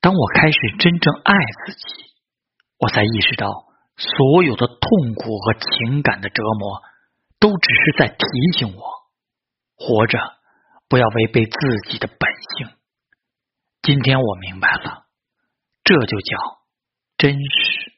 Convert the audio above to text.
当我开始真正爱自己我才意识到所有的痛苦和情感的折磨都只是在提醒我活着不要违背自己的本性。今天我明白了这就叫真实。